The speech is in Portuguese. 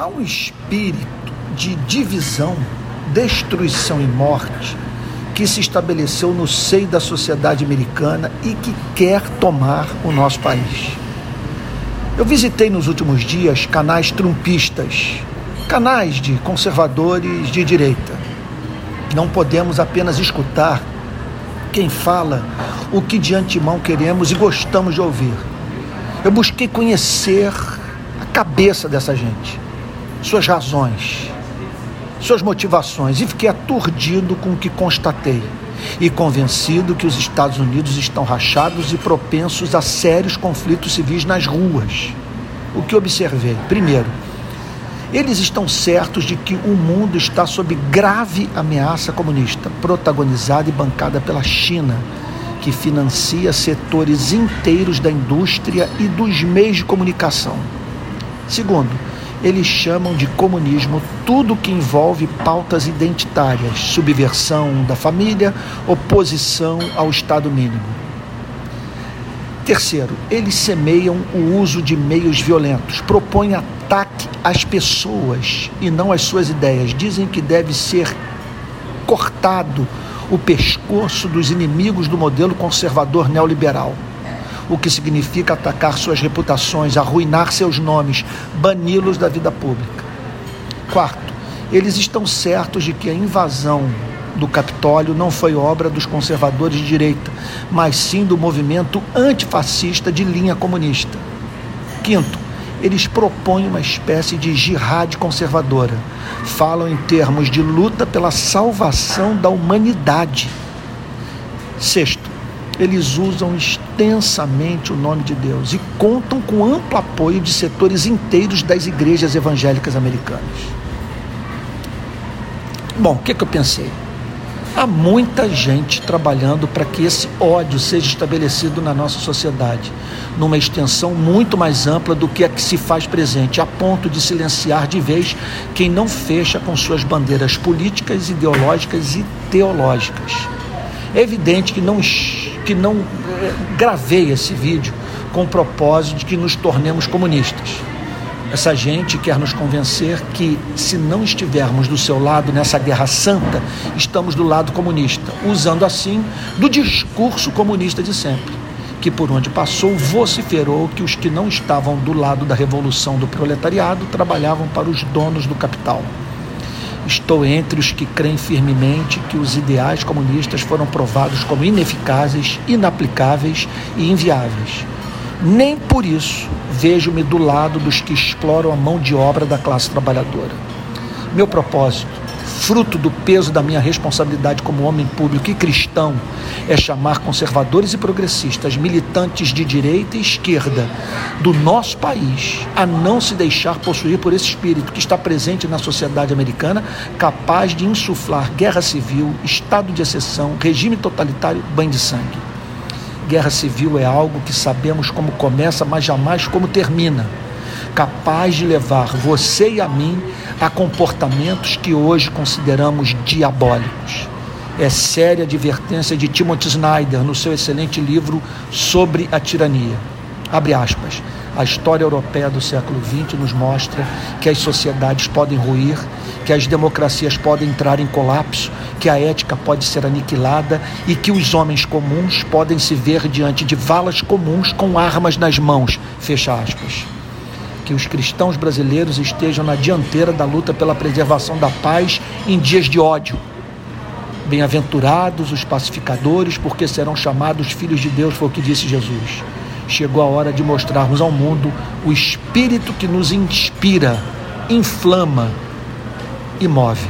Há um espírito de divisão, destruição e morte que se estabeleceu no seio da sociedade americana e que quer tomar o nosso país. Eu visitei nos últimos dias canais trumpistas, canais de conservadores de direita. Não podemos apenas escutar quem fala o que de antemão queremos e gostamos de ouvir. Eu busquei conhecer a cabeça dessa gente, suas razões, suas motivações e fiquei aturdido com o que constatei e convencido que os Estados Unidos estão rachados e propensos a sérios conflitos civis nas ruas. O que observei? Primeiro, eles estão certos de que o mundo está sob grave ameaça comunista, protagonizada e bancada pela China, que financia setores inteiros da indústria e dos meios de comunicação. Segundo, eles chamam de comunismo tudo que envolve pautas identitárias, subversão da família, oposição ao Estado mínimo. Terceiro, eles semeiam o uso de meios violentos, propõem ataque às pessoas e não às suas ideias. Dizem que deve ser cortado o pescoço dos inimigos do modelo conservador neoliberal o que significa atacar suas reputações, arruinar seus nomes, bani-los da vida pública. Quarto, eles estão certos de que a invasão do Capitólio não foi obra dos conservadores de direita, mas sim do movimento antifascista de linha comunista. Quinto, eles propõem uma espécie de jihad conservadora. Falam em termos de luta pela salvação da humanidade. Sexto, eles usam extensamente o nome de Deus e contam com amplo apoio de setores inteiros das igrejas evangélicas americanas. Bom, o que, que eu pensei? Há muita gente trabalhando para que esse ódio seja estabelecido na nossa sociedade, numa extensão muito mais ampla do que a que se faz presente, a ponto de silenciar de vez quem não fecha com suas bandeiras políticas, ideológicas e teológicas. É evidente que não que não é, gravei esse vídeo com o propósito de que nos tornemos comunistas. Essa gente quer nos convencer que, se não estivermos do seu lado nessa guerra santa, estamos do lado comunista, usando assim do discurso comunista de sempre, que por onde passou vociferou que os que não estavam do lado da revolução do proletariado trabalhavam para os donos do capital. Estou entre os que creem firmemente que os ideais comunistas foram provados como ineficazes, inaplicáveis e inviáveis. Nem por isso vejo-me do lado dos que exploram a mão de obra da classe trabalhadora. Meu propósito fruto do peso da minha responsabilidade como homem público e cristão, é chamar conservadores e progressistas, militantes de direita e esquerda do nosso país a não se deixar possuir por esse espírito que está presente na sociedade americana, capaz de insuflar guerra civil, estado de exceção, regime totalitário, banho de sangue. Guerra civil é algo que sabemos como começa, mas jamais como termina capaz de levar você e a mim a comportamentos que hoje consideramos diabólicos. É séria advertência de Timothy Snyder no seu excelente livro sobre a tirania. Abre aspas. A história europeia do século XX nos mostra que as sociedades podem ruir, que as democracias podem entrar em colapso, que a ética pode ser aniquilada e que os homens comuns podem se ver diante de valas comuns com armas nas mãos. Fecha aspas que os cristãos brasileiros estejam na dianteira da luta pela preservação da paz em dias de ódio. Bem-aventurados os pacificadores, porque serão chamados filhos de Deus, foi o que disse Jesus. Chegou a hora de mostrarmos ao mundo o espírito que nos inspira, inflama e move.